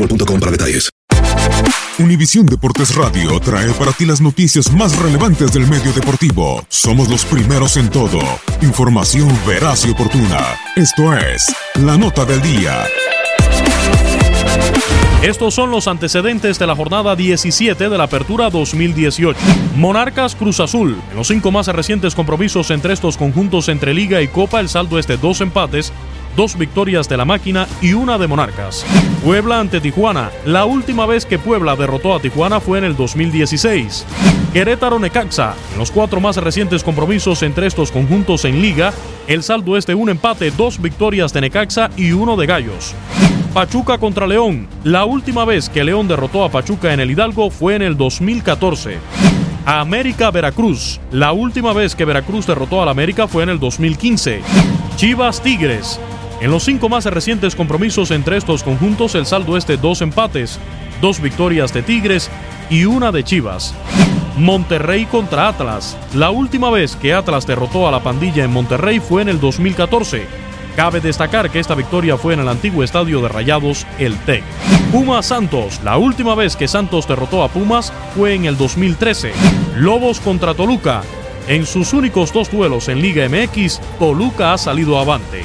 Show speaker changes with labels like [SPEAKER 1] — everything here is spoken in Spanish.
[SPEAKER 1] boostmobile.com para detalles.
[SPEAKER 2] Univisión Deportes Radio trae para ti las noticias más relevantes del medio deportivo. Somos los primeros en todo. Información veraz y oportuna. Esto es La Nota del Día.
[SPEAKER 3] Estos son los antecedentes de la jornada 17 de la Apertura 2018. Monarcas Cruz Azul. En los cinco más recientes compromisos entre estos conjuntos entre Liga y Copa, el saldo es de dos empates, dos victorias de la máquina y una de Monarcas. Puebla ante Tijuana. La última vez que Puebla derrotó a Tijuana fue en el 2016. Querétaro Necaxa. En los cuatro más recientes compromisos entre estos conjuntos en Liga, el saldo es de un empate, dos victorias de Necaxa y uno de Gallos. Pachuca contra León. La última vez que León derrotó a Pachuca en el Hidalgo fue en el 2014. América Veracruz. La última vez que Veracruz derrotó al América fue en el 2015. Chivas Tigres. En los cinco más recientes compromisos entre estos conjuntos, el saldo es de dos empates, dos victorias de Tigres y una de Chivas. Monterrey contra Atlas. La última vez que Atlas derrotó a la pandilla en Monterrey fue en el 2014. Cabe destacar que esta victoria fue en el antiguo estadio de Rayados, el TEC. Pumas Santos. La última vez que Santos derrotó a Pumas fue en el 2013. Lobos contra Toluca. En sus únicos dos duelos en Liga MX, Toluca ha salido avante.